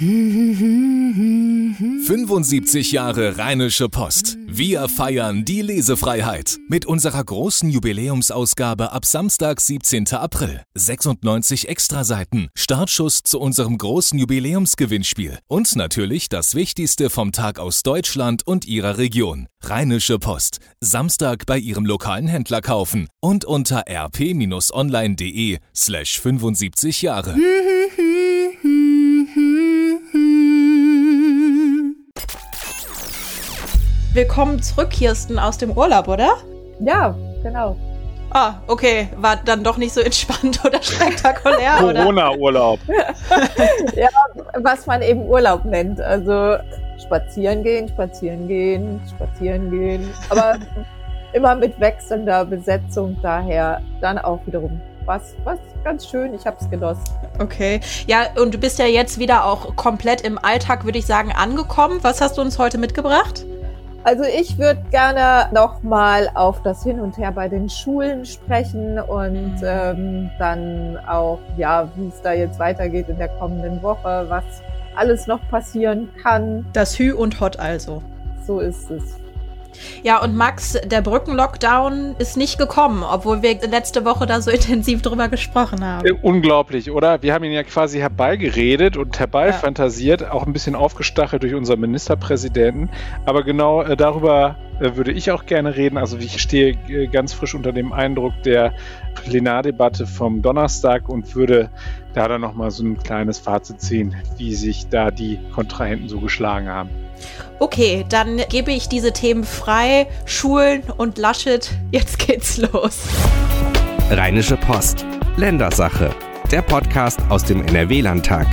75 Jahre Rheinische Post. Wir feiern die Lesefreiheit mit unserer großen Jubiläumsausgabe ab Samstag, 17. April. 96 Extraseiten, Startschuss zu unserem großen Jubiläumsgewinnspiel und natürlich das Wichtigste vom Tag aus Deutschland und ihrer Region. Rheinische Post. Samstag bei ihrem lokalen Händler kaufen und unter rp-online.de slash 75 Jahre. Willkommen zurück, Kirsten, aus dem Urlaub, oder? Ja, genau. Ah, okay. War dann doch nicht so entspannt oder spektakulär, Corona-Urlaub. ja, was man eben Urlaub nennt. Also spazieren gehen, spazieren gehen, spazieren gehen. Aber immer mit wechselnder Besetzung, daher dann auch wiederum was, was ganz schön. Ich habe es genossen. Okay. Ja, und du bist ja jetzt wieder auch komplett im Alltag, würde ich sagen, angekommen. Was hast du uns heute mitgebracht? Also ich würde gerne nochmal auf das Hin und Her bei den Schulen sprechen und mhm. ähm, dann auch, ja, wie es da jetzt weitergeht in der kommenden Woche, was alles noch passieren kann. Das Hü und Hot also. So ist es. Ja, und Max, der Brückenlockdown ist nicht gekommen, obwohl wir letzte Woche da so intensiv drüber gesprochen haben. Äh, unglaublich, oder? Wir haben ihn ja quasi herbeigeredet und herbeifantasiert, ja. auch ein bisschen aufgestachelt durch unseren Ministerpräsidenten. Aber genau äh, darüber äh, würde ich auch gerne reden. Also ich stehe äh, ganz frisch unter dem Eindruck der Plenardebatte vom Donnerstag und würde da dann nochmal so ein kleines Fazit ziehen, wie sich da die Kontrahenten so geschlagen haben. Okay, dann gebe ich diese Themen frei. Schulen und Laschet, jetzt geht's los. Rheinische Post. Ländersache. Der Podcast aus dem NRW-Landtag.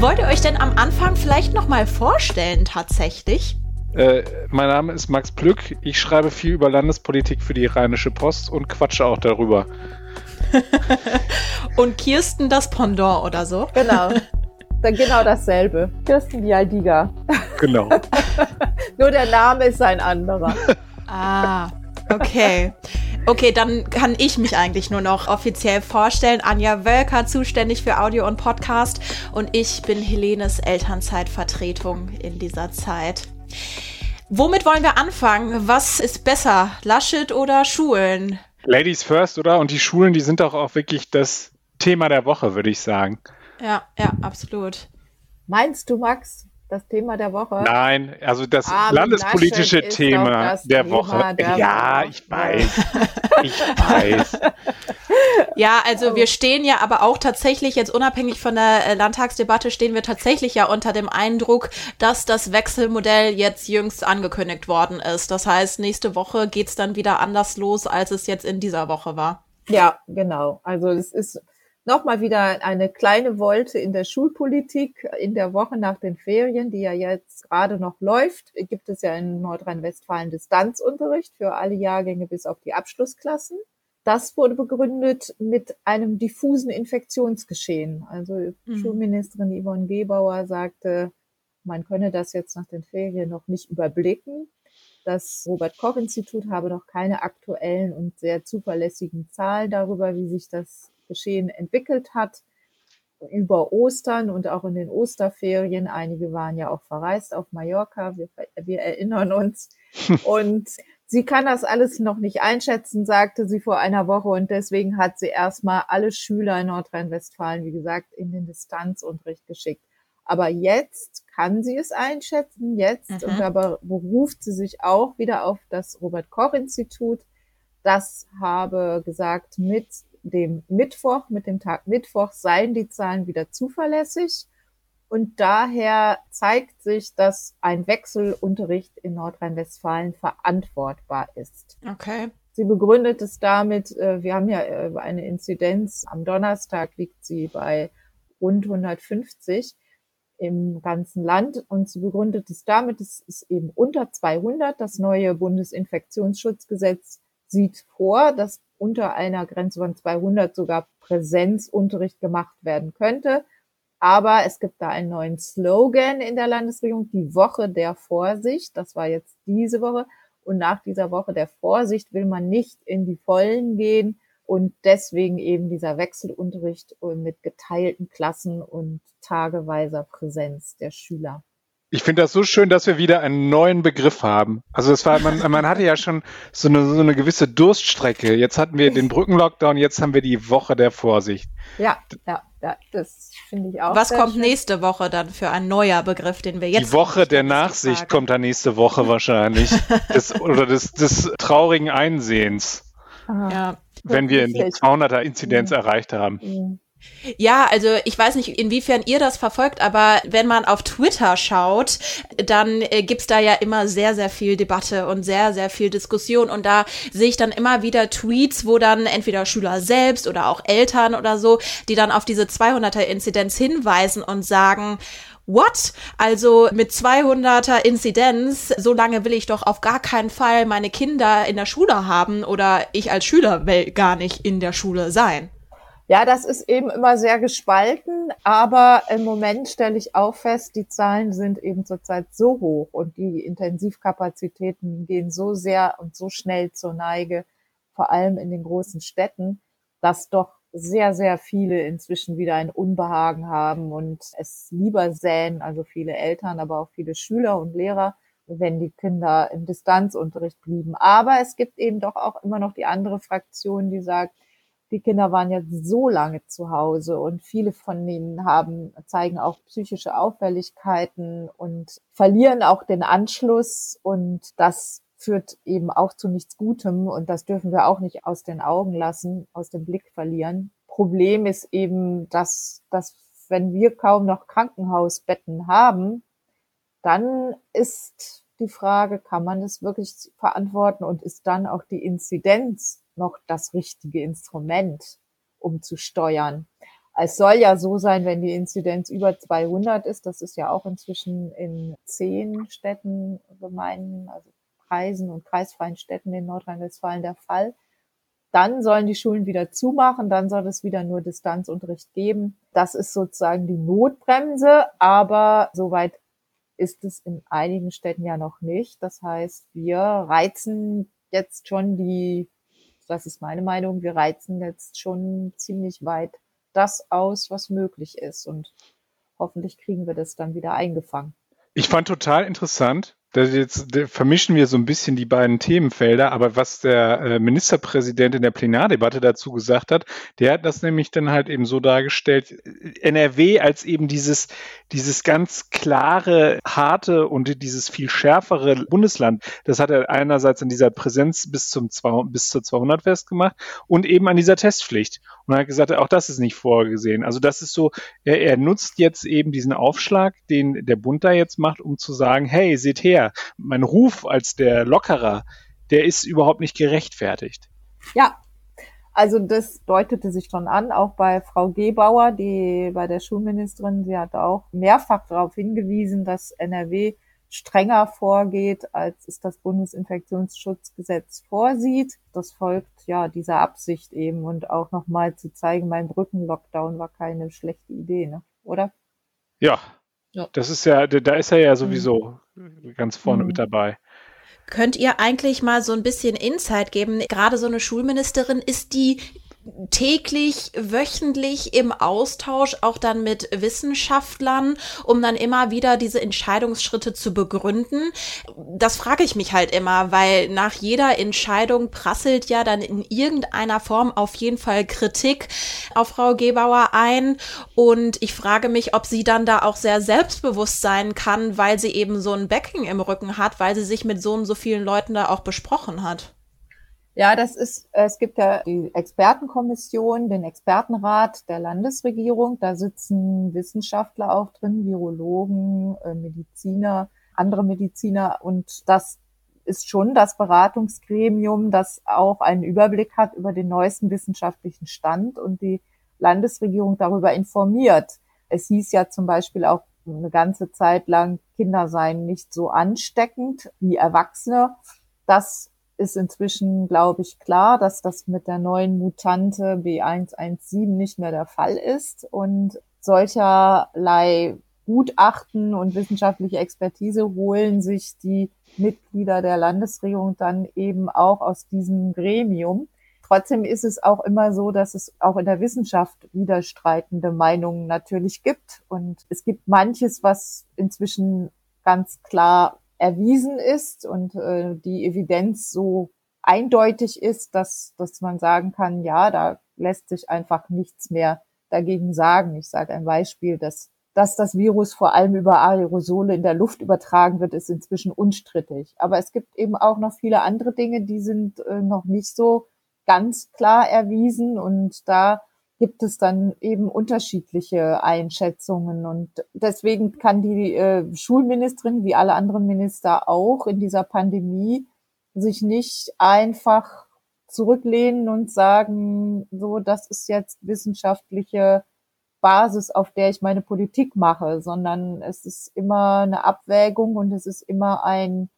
Wollt ihr euch denn am Anfang vielleicht nochmal vorstellen tatsächlich? Äh, mein Name ist Max Plück. Ich schreibe viel über Landespolitik für die Rheinische Post und quatsche auch darüber. und Kirsten das Pendant oder so? Genau. Dann genau dasselbe. Kirsten Bialdiga. Genau. Nur der Name ist ein anderer. Ah, okay. Okay, dann kann ich mich eigentlich nur noch offiziell vorstellen. Anja Wölker, zuständig für Audio und Podcast. Und ich bin Helenes Elternzeitvertretung in dieser Zeit. Womit wollen wir anfangen? Was ist besser, Laschet oder Schulen? Ladies first, oder? Und die Schulen, die sind doch auch wirklich das Thema der Woche, würde ich sagen. Ja, ja, absolut. Meinst du, Max, das Thema der Woche? Nein, also das ah, landespolitische Thema der Thema Woche. Der ja, Woche. ich weiß. ich weiß. Ja, also wir stehen ja aber auch tatsächlich, jetzt unabhängig von der äh, Landtagsdebatte, stehen wir tatsächlich ja unter dem Eindruck, dass das Wechselmodell jetzt jüngst angekündigt worden ist. Das heißt, nächste Woche geht's dann wieder anders los, als es jetzt in dieser Woche war. Ja, genau. Also es ist nochmal wieder eine kleine Wolte in der Schulpolitik. In der Woche nach den Ferien, die ja jetzt gerade noch läuft, gibt es ja in Nordrhein-Westfalen Distanzunterricht für alle Jahrgänge bis auf die Abschlussklassen. Das wurde begründet mit einem diffusen Infektionsgeschehen. Also mhm. Schulministerin Yvonne Gebauer sagte, man könne das jetzt nach den Ferien noch nicht überblicken. Das Robert Koch Institut habe noch keine aktuellen und sehr zuverlässigen Zahlen darüber, wie sich das Geschehen entwickelt hat über Ostern und auch in den Osterferien. Einige waren ja auch verreist auf Mallorca. Wir, wir erinnern uns. Und sie kann das alles noch nicht einschätzen, sagte sie vor einer Woche. Und deswegen hat sie erstmal alle Schüler in Nordrhein-Westfalen, wie gesagt, in den Distanzunterricht geschickt. Aber jetzt kann sie es einschätzen, jetzt, mhm. und da beruft sie sich auch wieder auf das Robert Koch Institut. Das habe gesagt, mit dem Mittwoch, mit dem Tag Mittwoch seien die Zahlen wieder zuverlässig. Und daher zeigt sich, dass ein Wechselunterricht in Nordrhein-Westfalen verantwortbar ist. Okay. Sie begründet es damit, äh, wir haben ja äh, eine Inzidenz, am Donnerstag liegt sie bei rund 150 im ganzen Land und sie begründet es damit, es ist eben unter 200. Das neue Bundesinfektionsschutzgesetz sieht vor, dass unter einer Grenze von 200 sogar Präsenzunterricht gemacht werden könnte. Aber es gibt da einen neuen Slogan in der Landesregierung, die Woche der Vorsicht. Das war jetzt diese Woche. Und nach dieser Woche der Vorsicht will man nicht in die Vollen gehen Und deswegen eben dieser Wechselunterricht mit geteilten Klassen und tageweiser Präsenz der Schüler. Ich finde das so schön, dass wir wieder einen neuen Begriff haben. Also es war, man, man hatte ja schon so eine, so eine gewisse Durststrecke. Jetzt hatten wir den Brückenlockdown, jetzt haben wir die Woche der Vorsicht. Ja, ja, ja das finde ich auch. Was kommt schön. nächste Woche dann für ein neuer Begriff, den wir jetzt? Die Woche der Nachsicht kommt dann nächste Woche wahrscheinlich. des, oder des, des traurigen Einsehens. Ja. Wenn wir die 200er Inzidenz mhm. erreicht haben. Mhm. Ja, also ich weiß nicht, inwiefern ihr das verfolgt, aber wenn man auf Twitter schaut, dann äh, gibt's da ja immer sehr, sehr viel Debatte und sehr, sehr viel Diskussion. Und da sehe ich dann immer wieder Tweets, wo dann entweder Schüler selbst oder auch Eltern oder so, die dann auf diese 200er-Inzidenz hinweisen und sagen, What? Also mit 200er Inzidenz, so lange will ich doch auf gar keinen Fall meine Kinder in der Schule haben oder ich als Schüler will gar nicht in der Schule sein. Ja, das ist eben immer sehr gespalten, aber im Moment stelle ich auch fest, die Zahlen sind eben zurzeit so hoch und die Intensivkapazitäten gehen so sehr und so schnell zur Neige, vor allem in den großen Städten, dass doch sehr, sehr viele inzwischen wieder ein Unbehagen haben und es lieber säen, also viele Eltern, aber auch viele Schüler und Lehrer, wenn die Kinder im Distanzunterricht blieben. Aber es gibt eben doch auch immer noch die andere Fraktion, die sagt, die Kinder waren ja so lange zu Hause und viele von ihnen haben, zeigen auch psychische Auffälligkeiten und verlieren auch den Anschluss und das führt eben auch zu nichts Gutem und das dürfen wir auch nicht aus den Augen lassen, aus dem Blick verlieren. Problem ist eben, dass, dass wenn wir kaum noch Krankenhausbetten haben, dann ist die Frage, kann man das wirklich verantworten und ist dann auch die Inzidenz noch das richtige Instrument, um zu steuern. Es soll ja so sein, wenn die Inzidenz über 200 ist, das ist ja auch inzwischen in zehn Städten, Gemeinden, also Kreisen und kreisfreien Städten in Nordrhein-Westfalen der Fall. Dann sollen die Schulen wieder zumachen, dann soll es wieder nur Distanzunterricht geben. Das ist sozusagen die Notbremse, aber soweit ist es in einigen Städten ja noch nicht. Das heißt, wir reizen jetzt schon die das ist meine Meinung, wir reizen jetzt schon ziemlich weit das aus, was möglich ist. Und hoffentlich kriegen wir das dann wieder eingefangen. Ich fand total interessant, das jetzt vermischen wir so ein bisschen die beiden Themenfelder, aber was der äh, Ministerpräsident in der Plenardebatte dazu gesagt hat, der hat das nämlich dann halt eben so dargestellt, NRW als eben dieses, dieses ganz klare, harte und dieses viel schärfere Bundesland. Das hat er einerseits an dieser Präsenz bis zum 200, bis zu 200 festgemacht und eben an dieser Testpflicht. Und er hat gesagt, auch das ist nicht vorgesehen. Also das ist so, er, er nutzt jetzt eben diesen Aufschlag, den der Bund da jetzt macht, um zu sagen, hey, seht her, her. Mein Ruf als der Lockerer, der ist überhaupt nicht gerechtfertigt. Ja, also das deutete sich schon an, auch bei Frau Gebauer, die bei der Schulministerin, sie hat auch mehrfach darauf hingewiesen, dass NRW strenger vorgeht, als es das Bundesinfektionsschutzgesetz vorsieht. Das folgt ja dieser Absicht eben und auch nochmal zu zeigen, mein Brückenlockdown war keine schlechte Idee, ne? oder? Ja, ja. Das ist ja, da ist er ja sowieso mhm. Ganz vorne mhm. mit dabei. Könnt ihr eigentlich mal so ein bisschen Insight geben? Gerade so eine Schulministerin, ist die täglich, wöchentlich im Austausch auch dann mit Wissenschaftlern, um dann immer wieder diese Entscheidungsschritte zu begründen. Das frage ich mich halt immer, weil nach jeder Entscheidung prasselt ja dann in irgendeiner Form auf jeden Fall Kritik auf Frau Gebauer ein. Und ich frage mich, ob sie dann da auch sehr selbstbewusst sein kann, weil sie eben so ein Backing im Rücken hat, weil sie sich mit so und so vielen Leuten da auch besprochen hat. Ja, das ist, es gibt ja die Expertenkommission, den Expertenrat der Landesregierung. Da sitzen Wissenschaftler auch drin, Virologen, äh, Mediziner, andere Mediziner. Und das ist schon das Beratungsgremium, das auch einen Überblick hat über den neuesten wissenschaftlichen Stand und die Landesregierung darüber informiert. Es hieß ja zum Beispiel auch eine ganze Zeit lang, Kinder seien nicht so ansteckend wie Erwachsene. Das ist inzwischen, glaube ich, klar, dass das mit der neuen Mutante B117 nicht mehr der Fall ist und solcherlei Gutachten und wissenschaftliche Expertise holen sich die Mitglieder der Landesregierung dann eben auch aus diesem Gremium. Trotzdem ist es auch immer so, dass es auch in der Wissenschaft widerstreitende Meinungen natürlich gibt. Und es gibt manches, was inzwischen ganz klar erwiesen ist und äh, die Evidenz so eindeutig ist, dass, dass man sagen kann, ja, da lässt sich einfach nichts mehr dagegen sagen. Ich sage ein Beispiel, dass, dass das Virus vor allem über Aerosole in der Luft übertragen wird, ist inzwischen unstrittig. Aber es gibt eben auch noch viele andere Dinge, die sind äh, noch nicht so ganz klar erwiesen und da gibt es dann eben unterschiedliche Einschätzungen. Und deswegen kann die äh, Schulministerin, wie alle anderen Minister auch, in dieser Pandemie sich nicht einfach zurücklehnen und sagen, so, das ist jetzt wissenschaftliche Basis, auf der ich meine Politik mache, sondern es ist immer eine Abwägung und es ist immer ein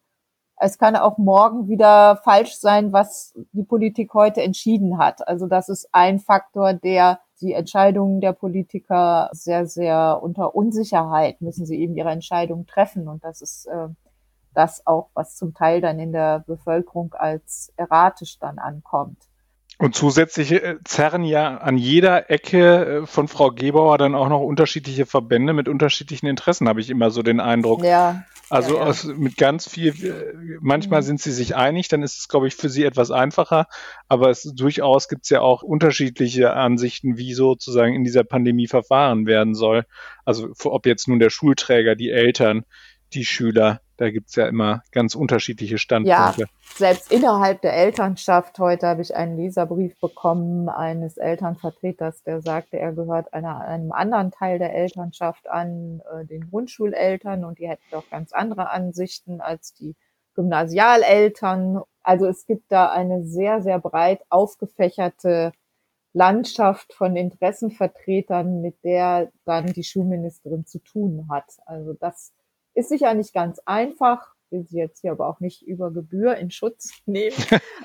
es kann auch morgen wieder falsch sein, was die Politik heute entschieden hat. Also das ist ein Faktor, der die Entscheidungen der Politiker sehr, sehr unter Unsicherheit müssen sie eben ihre Entscheidungen treffen. Und das ist äh, das auch, was zum Teil dann in der Bevölkerung als erratisch dann ankommt. Und zusätzlich äh, zerren ja an jeder Ecke äh, von Frau Gebauer dann auch noch unterschiedliche Verbände mit unterschiedlichen Interessen, habe ich immer so den Eindruck. Ja. Also ja, ja. Aus, mit ganz viel, äh, manchmal mhm. sind sie sich einig, dann ist es, glaube ich, für sie etwas einfacher. Aber es durchaus gibt es ja auch unterschiedliche Ansichten, wie sozusagen in dieser Pandemie verfahren werden soll. Also ob jetzt nun der Schulträger, die Eltern, die Schüler. Da gibt's ja immer ganz unterschiedliche Standpunkte. Ja, selbst innerhalb der Elternschaft. Heute habe ich einen Leserbrief bekommen eines Elternvertreters, der sagte, er gehört einer, einem anderen Teil der Elternschaft an, äh, den Grundschuleltern, und die hätten doch ganz andere Ansichten als die Gymnasialeltern. Also es gibt da eine sehr, sehr breit aufgefächerte Landschaft von Interessenvertretern, mit der dann die Schulministerin zu tun hat. Also das ist sicher nicht ganz einfach, will sie jetzt hier aber auch nicht über Gebühr in Schutz nehmen.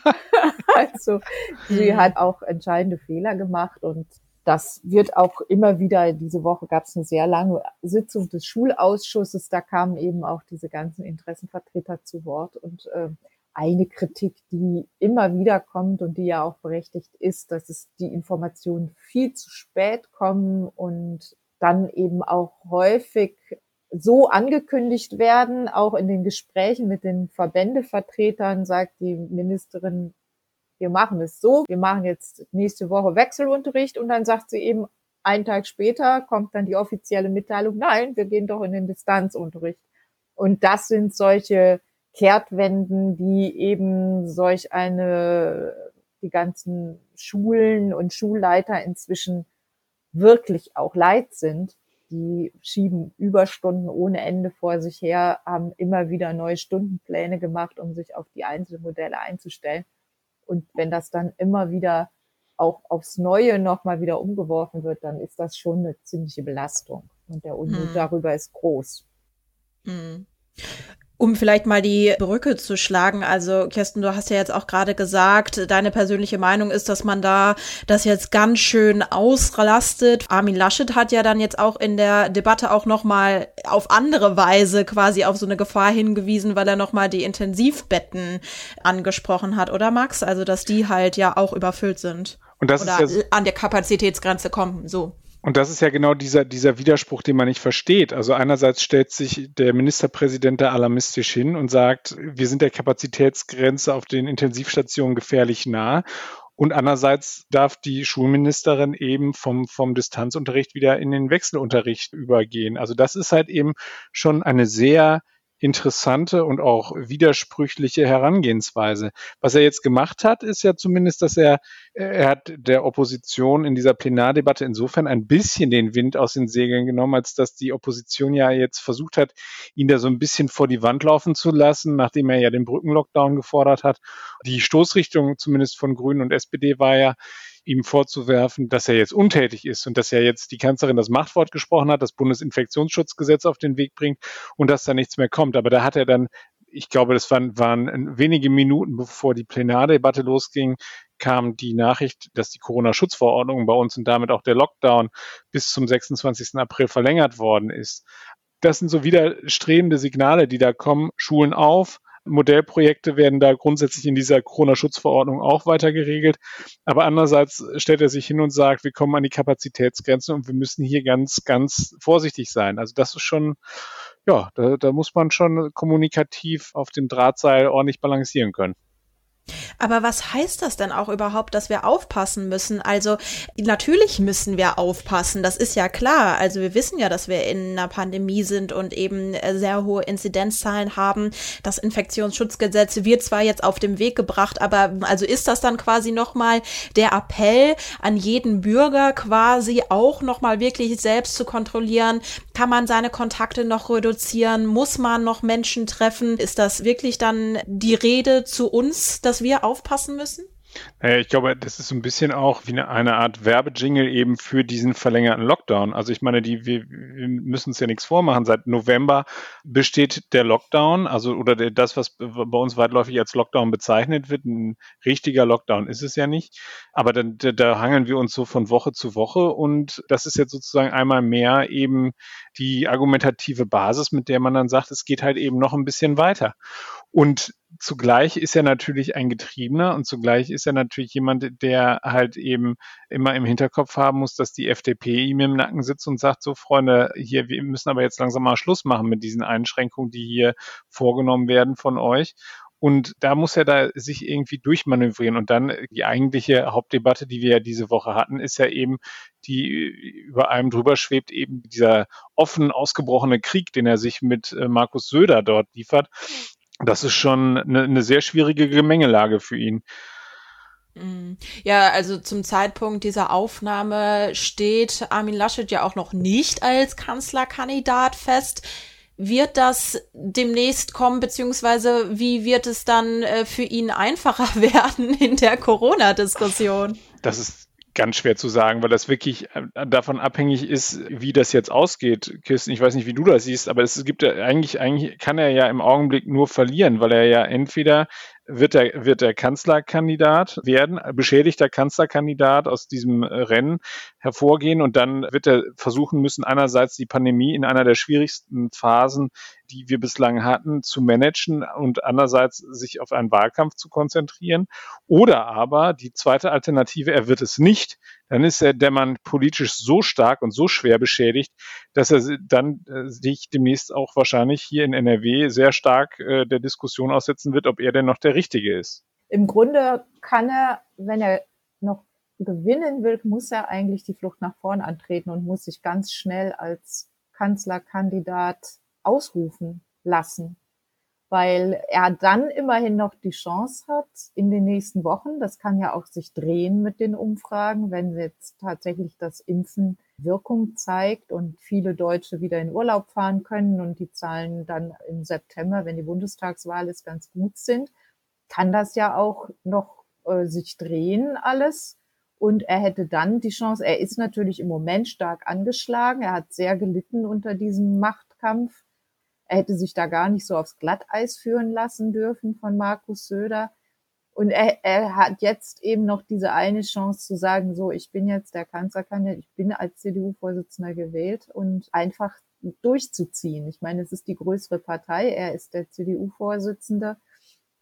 also sie mhm. hat auch entscheidende Fehler gemacht und das wird auch immer wieder, diese Woche gab es eine sehr lange Sitzung des Schulausschusses, da kamen eben auch diese ganzen Interessenvertreter zu Wort und äh, eine Kritik, die immer wieder kommt und die ja auch berechtigt ist, dass es die Informationen viel zu spät kommen und dann eben auch häufig so angekündigt werden, auch in den Gesprächen mit den Verbändevertretern sagt die Ministerin, wir machen es so, wir machen jetzt nächste Woche Wechselunterricht und dann sagt sie eben, einen Tag später kommt dann die offizielle Mitteilung, nein, wir gehen doch in den Distanzunterricht. Und das sind solche Kehrtwenden, die eben solch eine, die ganzen Schulen und Schulleiter inzwischen wirklich auch leid sind die schieben Überstunden ohne Ende vor sich her, haben immer wieder neue Stundenpläne gemacht, um sich auf die Einzelmodelle einzustellen. Und wenn das dann immer wieder auch aufs Neue nochmal wieder umgeworfen wird, dann ist das schon eine ziemliche Belastung. Und der Unmut hm. darüber ist groß. Hm. Um vielleicht mal die Brücke zu schlagen, also Kirsten, du hast ja jetzt auch gerade gesagt, deine persönliche Meinung ist, dass man da das jetzt ganz schön auslastet. Armin Laschet hat ja dann jetzt auch in der Debatte auch noch mal auf andere Weise quasi auf so eine Gefahr hingewiesen, weil er noch mal die Intensivbetten angesprochen hat, oder Max? Also dass die halt ja auch überfüllt sind. Und das oder ist ja an der Kapazitätsgrenze kommen, so. Und das ist ja genau dieser, dieser Widerspruch, den man nicht versteht. Also einerseits stellt sich der Ministerpräsident da alarmistisch hin und sagt, wir sind der Kapazitätsgrenze auf den Intensivstationen gefährlich nah. Und andererseits darf die Schulministerin eben vom, vom Distanzunterricht wieder in den Wechselunterricht übergehen. Also das ist halt eben schon eine sehr interessante und auch widersprüchliche Herangehensweise. Was er jetzt gemacht hat, ist ja zumindest, dass er, er hat der Opposition in dieser Plenardebatte insofern ein bisschen den Wind aus den Segeln genommen, als dass die Opposition ja jetzt versucht hat, ihn da so ein bisschen vor die Wand laufen zu lassen, nachdem er ja den Brückenlockdown gefordert hat. Die Stoßrichtung zumindest von Grünen und SPD war ja, ihm vorzuwerfen, dass er jetzt untätig ist und dass er jetzt die Kanzlerin das Machtwort gesprochen hat, das Bundesinfektionsschutzgesetz auf den Weg bringt und dass da nichts mehr kommt. Aber da hat er dann, ich glaube, das waren, waren wenige Minuten bevor die Plenardebatte losging, kam die Nachricht, dass die Corona-Schutzverordnung bei uns und damit auch der Lockdown bis zum 26. April verlängert worden ist. Das sind so widerstrebende Signale, die da kommen. Schulen auf, Modellprojekte werden da grundsätzlich in dieser Corona-Schutzverordnung auch weiter geregelt. Aber andererseits stellt er sich hin und sagt, wir kommen an die Kapazitätsgrenzen und wir müssen hier ganz, ganz vorsichtig sein. Also das ist schon, ja, da, da muss man schon kommunikativ auf dem Drahtseil ordentlich balancieren können. Aber was heißt das denn auch überhaupt, dass wir aufpassen müssen? Also natürlich müssen wir aufpassen, das ist ja klar. Also wir wissen ja, dass wir in einer Pandemie sind und eben äh, sehr hohe Inzidenzzahlen haben. Das Infektionsschutzgesetz wird zwar jetzt auf den Weg gebracht, aber also ist das dann quasi nochmal der Appell an jeden Bürger quasi auch nochmal wirklich selbst zu kontrollieren? Kann man seine Kontakte noch reduzieren? Muss man noch Menschen treffen? Ist das wirklich dann die Rede zu uns, dass wir aufpassen müssen? Ich glaube, das ist so ein bisschen auch wie eine, Art Werbejingle eben für diesen verlängerten Lockdown. Also ich meine, die, wir, wir müssen uns ja nichts vormachen. Seit November besteht der Lockdown, also oder der, das, was bei uns weitläufig als Lockdown bezeichnet wird. Ein richtiger Lockdown ist es ja nicht. Aber dann, da, da hangeln wir uns so von Woche zu Woche und das ist jetzt sozusagen einmal mehr eben die argumentative Basis, mit der man dann sagt, es geht halt eben noch ein bisschen weiter. Und zugleich ist er natürlich ein Getriebener und zugleich ist er natürlich jemand, der halt eben immer im Hinterkopf haben muss, dass die FDP ihm im Nacken sitzt und sagt, so Freunde, hier, wir müssen aber jetzt langsam mal Schluss machen mit diesen Einschränkungen, die hier vorgenommen werden von euch. Und da muss er da sich irgendwie durchmanövrieren. Und dann die eigentliche Hauptdebatte, die wir ja diese Woche hatten, ist ja eben, die über allem drüber schwebt, eben dieser offen ausgebrochene Krieg, den er sich mit äh, Markus Söder dort liefert das ist schon eine, eine sehr schwierige Gemengelage für ihn. Mm. Ja, also zum Zeitpunkt dieser Aufnahme steht Armin Laschet ja auch noch nicht als Kanzlerkandidat fest. Wird das demnächst kommen, beziehungsweise wie wird es dann äh, für ihn einfacher werden in der Corona-Diskussion? Das ist ganz schwer zu sagen, weil das wirklich äh, davon abhängig ist, wie das jetzt ausgeht. Kirsten, ich weiß nicht, wie du das siehst, aber es gibt ja eigentlich, eigentlich kann er ja im Augenblick nur verlieren, weil er ja entweder wird er, wird er Kanzlerkandidat werden, beschädigter Kanzlerkandidat aus diesem Rennen hervorgehen und dann wird er versuchen müssen, einerseits die Pandemie in einer der schwierigsten Phasen, die wir bislang hatten, zu managen und andererseits sich auf einen Wahlkampf zu konzentrieren. Oder aber die zweite Alternative, er wird es nicht, dann ist er der Mann politisch so stark und so schwer beschädigt, dass er dann äh, sich demnächst auch wahrscheinlich hier in NRW sehr stark äh, der Diskussion aussetzen wird, ob er denn noch der Richtige ist. Im Grunde kann er, wenn er noch gewinnen will, muss er eigentlich die Flucht nach vorn antreten und muss sich ganz schnell als Kanzlerkandidat ausrufen lassen weil er dann immerhin noch die Chance hat in den nächsten Wochen. Das kann ja auch sich drehen mit den Umfragen, wenn jetzt tatsächlich das Impfen Wirkung zeigt und viele Deutsche wieder in Urlaub fahren können und die Zahlen dann im September, wenn die Bundestagswahl ist, ganz gut sind, kann das ja auch noch äh, sich drehen alles. Und er hätte dann die Chance, er ist natürlich im Moment stark angeschlagen, er hat sehr gelitten unter diesem Machtkampf er hätte sich da gar nicht so aufs Glatteis führen lassen dürfen von Markus Söder. Und er, er hat jetzt eben noch diese eine Chance zu sagen, so, ich bin jetzt der Kanzlerkandidat, ich bin als CDU-Vorsitzender gewählt und einfach durchzuziehen. Ich meine, es ist die größere Partei, er ist der CDU-Vorsitzende.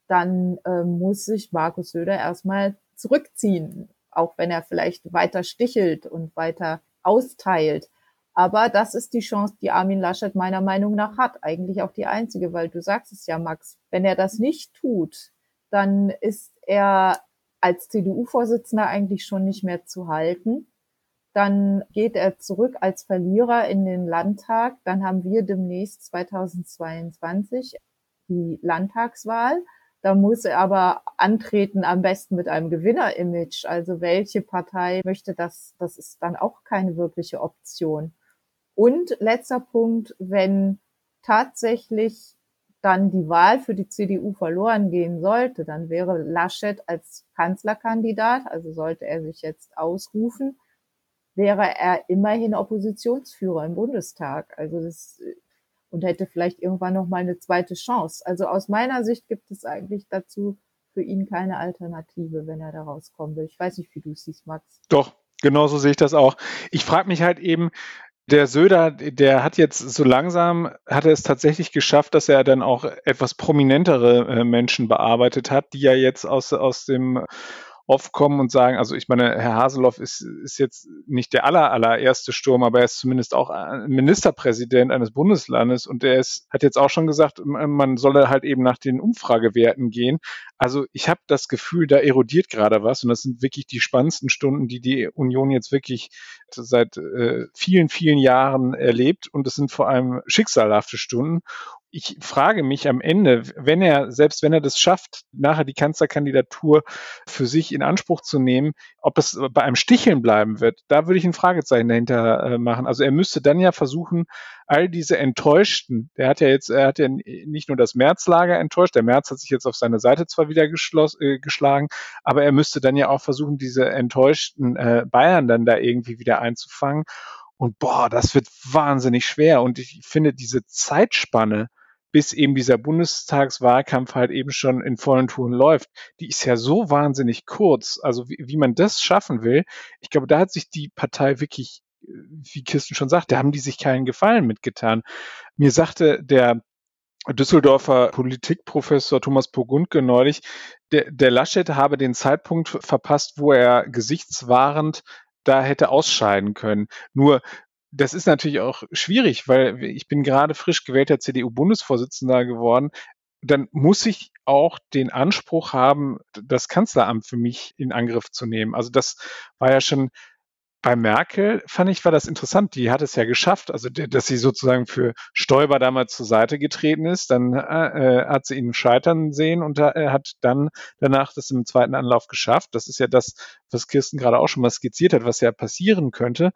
Dann äh, muss sich Markus Söder erstmal zurückziehen, auch wenn er vielleicht weiter stichelt und weiter austeilt. Aber das ist die Chance, die Armin Laschet meiner Meinung nach hat. Eigentlich auch die einzige, weil du sagst es ja, Max. Wenn er das nicht tut, dann ist er als CDU-Vorsitzender eigentlich schon nicht mehr zu halten. Dann geht er zurück als Verlierer in den Landtag. Dann haben wir demnächst 2022 die Landtagswahl. Da muss er aber antreten, am besten mit einem Gewinner-Image. Also welche Partei möchte das? Das ist dann auch keine wirkliche Option. Und letzter Punkt, wenn tatsächlich dann die Wahl für die CDU verloren gehen sollte, dann wäre Laschet als Kanzlerkandidat, also sollte er sich jetzt ausrufen, wäre er immerhin Oppositionsführer im Bundestag. Also das, und hätte vielleicht irgendwann noch mal eine zweite Chance. Also aus meiner Sicht gibt es eigentlich dazu für ihn keine Alternative, wenn er da rauskommen will. Ich weiß nicht, wie du es siehst, Max. Doch, genauso sehe ich das auch. Ich frage mich halt eben, Der Söder, der hat jetzt so langsam, hat er es tatsächlich geschafft, dass er dann auch etwas prominentere äh, Menschen bearbeitet hat, die ja jetzt aus, aus dem oft kommen und sagen, also ich meine, Herr Haseloff ist, ist jetzt nicht der aller, allererste Sturm, aber er ist zumindest auch Ministerpräsident eines Bundeslandes und er ist, hat jetzt auch schon gesagt, man solle halt eben nach den Umfragewerten gehen. Also ich habe das Gefühl, da erodiert gerade was und das sind wirklich die spannendsten Stunden, die die Union jetzt wirklich seit äh, vielen, vielen Jahren erlebt und es sind vor allem schicksalhafte Stunden ich frage mich am Ende, wenn er, selbst wenn er das schafft, nachher die Kanzlerkandidatur für sich in Anspruch zu nehmen, ob es bei einem Sticheln bleiben wird, da würde ich ein Fragezeichen dahinter äh, machen. Also er müsste dann ja versuchen, all diese Enttäuschten, der hat ja jetzt, er hat ja nicht nur das Märzlager enttäuscht, der März hat sich jetzt auf seine Seite zwar wieder äh, geschlagen, aber er müsste dann ja auch versuchen, diese enttäuschten äh, Bayern dann da irgendwie wieder einzufangen. Und boah, das wird wahnsinnig schwer. Und ich finde diese Zeitspanne, bis eben dieser Bundestagswahlkampf halt eben schon in vollen Touren läuft, die ist ja so wahnsinnig kurz. Also wie, wie man das schaffen will, ich glaube, da hat sich die Partei wirklich, wie Kirsten schon sagt, da haben die sich keinen Gefallen mitgetan. Mir sagte der Düsseldorfer Politikprofessor Thomas Pogundke neulich, der, der Laschet habe den Zeitpunkt verpasst, wo er gesichtswahrend da hätte ausscheiden können. Nur das ist natürlich auch schwierig, weil ich bin gerade frisch gewählter CDU-Bundesvorsitzender geworden. Dann muss ich auch den Anspruch haben, das Kanzleramt für mich in Angriff zu nehmen. Also das war ja schon bei Merkel, fand ich, war das interessant. Die hat es ja geschafft, also dass sie sozusagen für Stoiber damals zur Seite getreten ist. Dann äh, äh hat sie ihn scheitern sehen und äh, hat dann danach das im zweiten Anlauf geschafft. Das ist ja das, was Kirsten gerade auch schon mal skizziert hat, was ja passieren könnte.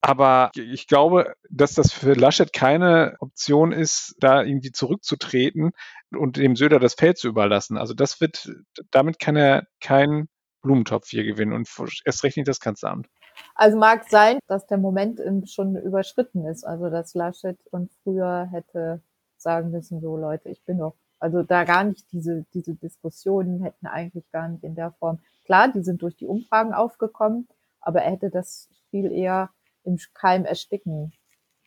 Aber ich glaube, dass das für Laschet keine Option ist, da irgendwie zurückzutreten und dem Söder das Feld zu überlassen. Also das wird, damit kann er keinen Blumentopf hier gewinnen und erst recht nicht das Kanzleramt. Also mag sein, dass der Moment schon überschritten ist. Also dass Laschet und früher hätte sagen müssen, so Leute, ich bin doch, also da gar nicht diese, diese Diskussionen hätten eigentlich gar nicht in der Form. Klar, die sind durch die Umfragen aufgekommen, aber er hätte das viel eher im Keim ersticken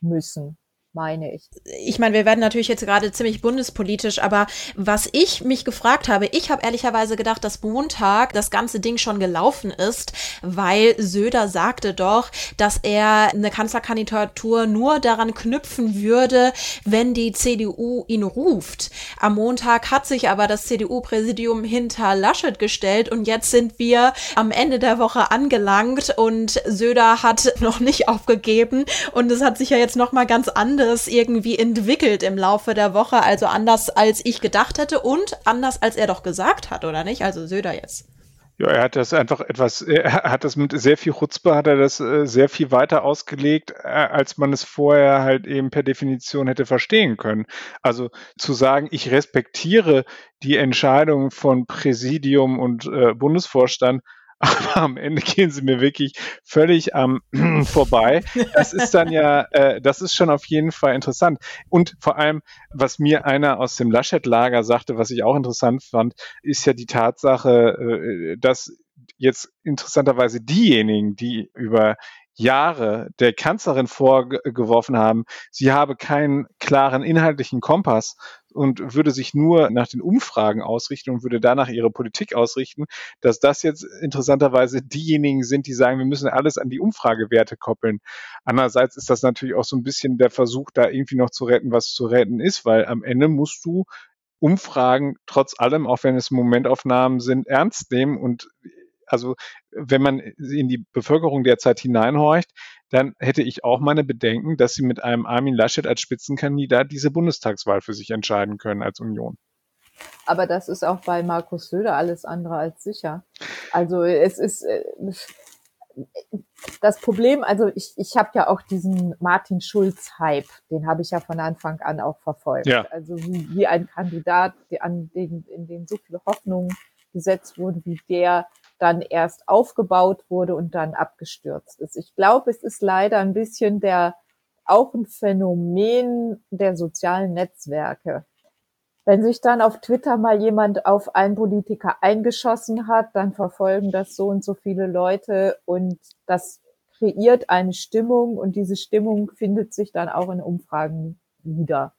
müssen meine ich. Ich meine, wir werden natürlich jetzt gerade ziemlich bundespolitisch, aber was ich mich gefragt habe, ich habe ehrlicherweise gedacht, dass Montag das ganze Ding schon gelaufen ist, weil Söder sagte doch, dass er eine Kanzlerkandidatur nur daran knüpfen würde, wenn die CDU ihn ruft. Am Montag hat sich aber das CDU-Präsidium hinter Laschet gestellt und jetzt sind wir am Ende der Woche angelangt und Söder hat noch nicht aufgegeben und es hat sich ja jetzt noch mal ganz anders anders irgendwie entwickelt im Laufe der Woche, also anders als ich gedacht hätte und anders als er doch gesagt hat, oder nicht? Also Söder jetzt. Ja, er hat das einfach etwas, er hat das mit sehr viel Chutzpe, hat er das äh, sehr viel weiter ausgelegt, äh, als man es vorher halt eben per Definition hätte verstehen können. Also zu sagen, ich respektiere die Entscheidung von Präsidium und äh, Bundesvorstand, aber am Ende gehen sie mir wirklich völlig am ähm, vorbei. Das ist dann ja, äh, das ist schon auf jeden Fall interessant. Und vor allem, was mir einer aus dem Laschet-Lager sagte, was ich auch interessant fand, ist ja die Tatsache, äh, dass jetzt interessanterweise diejenigen, die über Jahre der Kanzlerin vorgeworfen haben, sie habe keinen klaren inhaltlichen Kompass und würde sich nur nach den Umfragen ausrichten und würde danach ihre Politik ausrichten, dass das jetzt interessanterweise diejenigen sind, die sagen, wir müssen alles an die Umfragewerte koppeln. Andererseits ist das natürlich auch so ein bisschen der Versuch, da irgendwie noch zu retten, was zu retten ist, weil am Ende musst du Umfragen trotz allem, auch wenn es Momentaufnahmen sind, ernst nehmen und also wenn man in die Bevölkerung derzeit hineinhorcht, dann hätte ich auch meine Bedenken, dass sie mit einem Armin Laschet als Spitzenkandidat diese Bundestagswahl für sich entscheiden können als Union. Aber das ist auch bei Markus Söder alles andere als sicher. Also es ist äh, das Problem, also ich, ich habe ja auch diesen Martin Schulz-Hype, den habe ich ja von Anfang an auch verfolgt. Ja. Also wie, wie ein Kandidat, an den, in den so viele Hoffnungen gesetzt wurden, wie der dann erst aufgebaut wurde und dann abgestürzt ist. Ich glaube, es ist leider ein bisschen der auch ein Phänomen der sozialen Netzwerke. Wenn sich dann auf Twitter mal jemand auf einen Politiker eingeschossen hat, dann verfolgen das so und so viele Leute und das kreiert eine Stimmung und diese Stimmung findet sich dann auch in Umfragen wieder.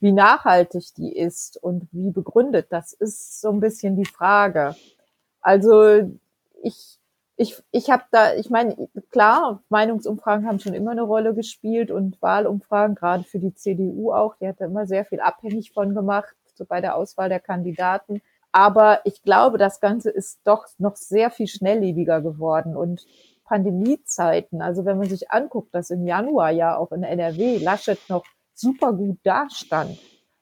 Wie nachhaltig die ist und wie begründet, das ist so ein bisschen die Frage. Also ich ich, ich habe da, ich meine, klar, Meinungsumfragen haben schon immer eine Rolle gespielt und Wahlumfragen, gerade für die CDU auch, die hat da immer sehr viel abhängig von gemacht, so bei der Auswahl der Kandidaten. Aber ich glaube, das Ganze ist doch noch sehr viel schnelllebiger geworden und Pandemiezeiten, also wenn man sich anguckt, dass im Januar ja auch in NRW Laschet noch super gut dastand,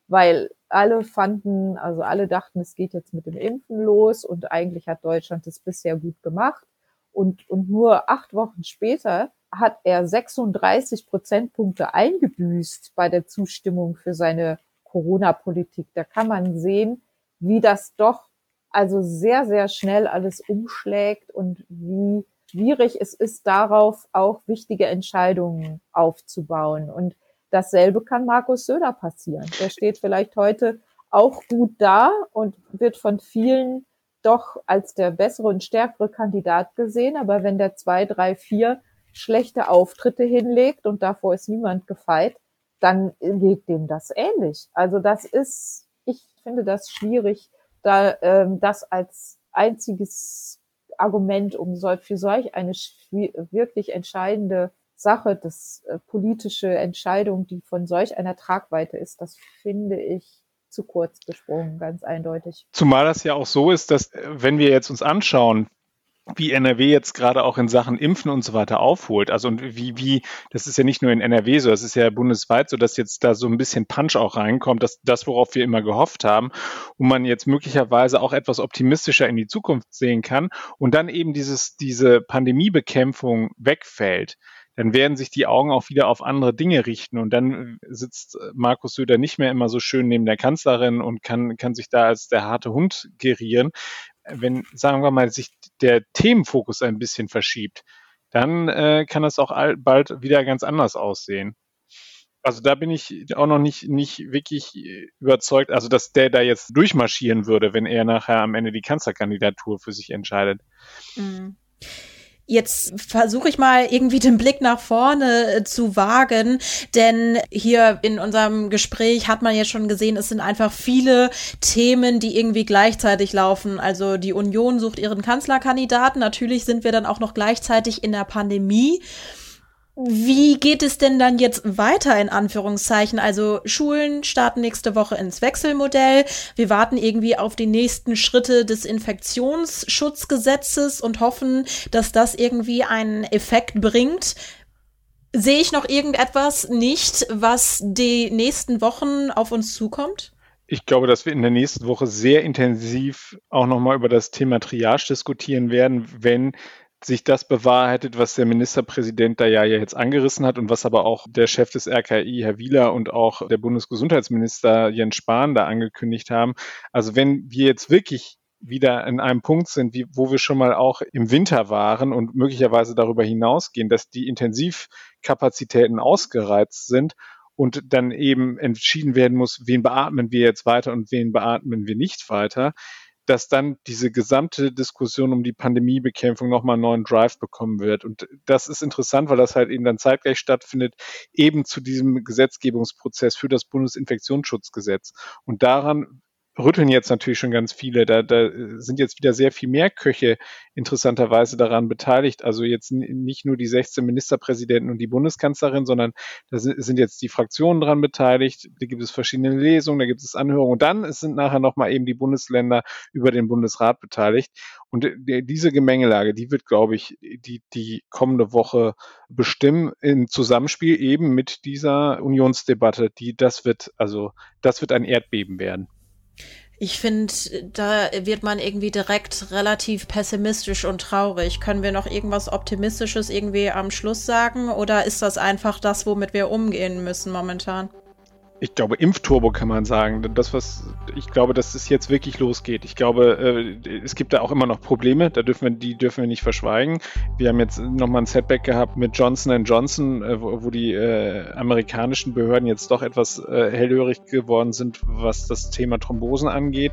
weil alle fanden, also alle dachten, es geht jetzt mit dem Impfen los und eigentlich hat Deutschland das bisher gut gemacht. Und, und nur acht Wochen später hat er 36 Prozentpunkte eingebüßt bei der Zustimmung für seine Corona-Politik. Da kann man sehen, wie das doch also sehr, sehr schnell alles umschlägt und wie schwierig es ist, darauf auch wichtige Entscheidungen aufzubauen. Und dasselbe kann Markus Söder passieren. Der steht vielleicht heute auch gut da und wird von vielen doch als der bessere und stärkere Kandidat gesehen. Aber wenn der zwei, drei, vier schlechte Auftritte hinlegt und davor ist niemand gefeit, dann geht dem das ähnlich. Also das ist, ich finde das schwierig, da ähm, das als einziges Argument um so, für solch eine wirklich entscheidende Sache, das äh, politische Entscheidung, die von solch einer Tragweite ist, das finde ich zu kurz gesprungen, ganz eindeutig. Zumal das ja auch so ist, dass äh, wenn wir jetzt uns anschauen, wie NRW jetzt gerade auch in Sachen Impfen und so weiter aufholt. Also und wie, wie, das ist ja nicht nur in NRW so, das ist ja bundesweit so, dass jetzt da so ein bisschen Punch auch reinkommt, dass das, worauf wir immer gehofft haben, und man jetzt möglicherweise auch etwas optimistischer in die Zukunft sehen kann und dann eben dieses, diese Pandemiebekämpfung wegfällt dann werden sich die Augen auch wieder auf andere Dinge richten. Und dann sitzt Markus Söder nicht mehr immer so schön neben der Kanzlerin und kann, kann sich da als der harte Hund gerieren. Wenn, sagen wir mal, sich der Themenfokus ein bisschen verschiebt, dann äh, kann das auch bald wieder ganz anders aussehen. Also da bin ich auch noch nicht, nicht wirklich überzeugt, also dass der da jetzt durchmarschieren würde, wenn er nachher am Ende die Kanzlerkandidatur für sich entscheidet. Mhm. Jetzt versuche ich mal irgendwie den Blick nach vorne äh, zu wagen, denn hier in unserem Gespräch hat man jetzt schon gesehen, es sind einfach viele Themen, die irgendwie gleichzeitig laufen. Also die Union sucht ihren Kanzlerkandidaten. Natürlich sind wir dann auch noch gleichzeitig in der Pandemie. Wie geht es denn dann jetzt weiter in Anführungszeichen? Also Schulen starten nächste Woche ins Wechselmodell. Wir warten irgendwie auf die nächsten Schritte des Infektionsschutzgesetzes und hoffen, dass das irgendwie einen Effekt bringt. Sehe ich noch irgendetwas nicht, was die nächsten Wochen auf uns zukommt? Ich glaube, dass wir in der nächsten Woche sehr intensiv auch nochmal über das Thema Triage diskutieren werden, wenn sich das bewahrheitet, was der Ministerpräsident da ja jetzt angerissen hat und was aber auch der Chef des RKI, Herr Wieler, und auch der Bundesgesundheitsminister Jens Spahn da angekündigt haben. Also wenn wir jetzt wirklich wieder in einem Punkt sind, wie, wo wir schon mal auch im Winter waren und möglicherweise darüber hinausgehen, dass die Intensivkapazitäten ausgereizt sind und dann eben entschieden werden muss, wen beatmen wir jetzt weiter und wen beatmen wir nicht weiter, dass dann diese gesamte Diskussion um die Pandemiebekämpfung nochmal einen neuen Drive bekommen wird. Und das ist interessant, weil das halt eben dann zeitgleich stattfindet, eben zu diesem Gesetzgebungsprozess für das Bundesinfektionsschutzgesetz. Und daran rütteln jetzt natürlich schon ganz viele. Da, da sind jetzt wieder sehr viel mehr Köche interessanterweise daran beteiligt. Also jetzt nicht nur die 16 Ministerpräsidenten und die Bundeskanzlerin, sondern da sind jetzt die Fraktionen dran beteiligt. Da gibt es verschiedene Lesungen, da gibt es Anhörungen. Und dann sind nachher nochmal eben die Bundesländer über den Bundesrat beteiligt. Und diese Gemengelage, die wird, glaube ich, die, die kommende Woche bestimmen im Zusammenspiel eben mit dieser Unionsdebatte, die das wird, also das wird ein Erdbeben werden. Ich finde, da wird man irgendwie direkt relativ pessimistisch und traurig. Können wir noch irgendwas Optimistisches irgendwie am Schluss sagen oder ist das einfach das, womit wir umgehen müssen momentan? Ich glaube, Impfturbo kann man sagen. Das, was ich glaube, dass es jetzt wirklich losgeht. Ich glaube, äh, es gibt da auch immer noch Probleme. Da dürfen wir, die dürfen wir nicht verschweigen. Wir haben jetzt nochmal ein Setback gehabt mit Johnson Johnson, äh, wo, die äh, amerikanischen Behörden jetzt doch etwas hellhörig geworden sind, was das Thema Thrombosen angeht.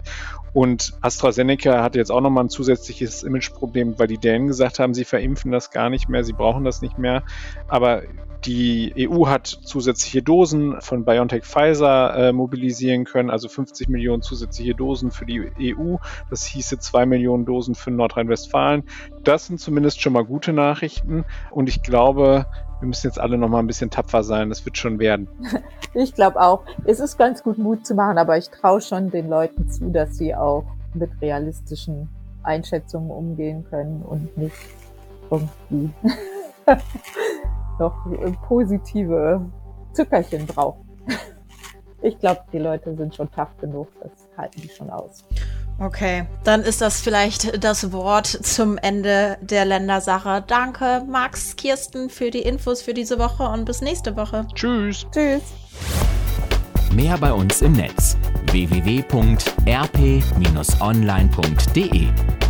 Und AstraZeneca hat jetzt auch nochmal ein zusätzliches Imageproblem, weil die Dänen gesagt haben, sie verimpfen das gar nicht mehr, sie brauchen das nicht mehr. Aber die EU hat zusätzliche Dosen von BioNTech Pfizer äh, mobilisieren können, also 50 Millionen zusätzliche Dosen für die EU. Das hieße 2 Millionen Dosen für Nordrhein-Westfalen. Das sind zumindest schon mal gute Nachrichten. Und ich glaube, wir müssen jetzt alle noch mal ein bisschen tapfer sein. Das wird schon werden. Ich glaube auch. Es ist ganz gut Mut zu machen, aber ich traue schon den Leuten zu, dass sie auch mit realistischen Einschätzungen umgehen können und nicht irgendwie noch positive Zuckerchen brauchen. Ich glaube, die Leute sind schon tough genug, das halten die schon aus. Okay, dann ist das vielleicht das Wort zum Ende der Ländersache. Danke, Max, Kirsten, für die Infos für diese Woche und bis nächste Woche. Tschüss. Tschüss. Mehr bei uns im Netz www.rp-online.de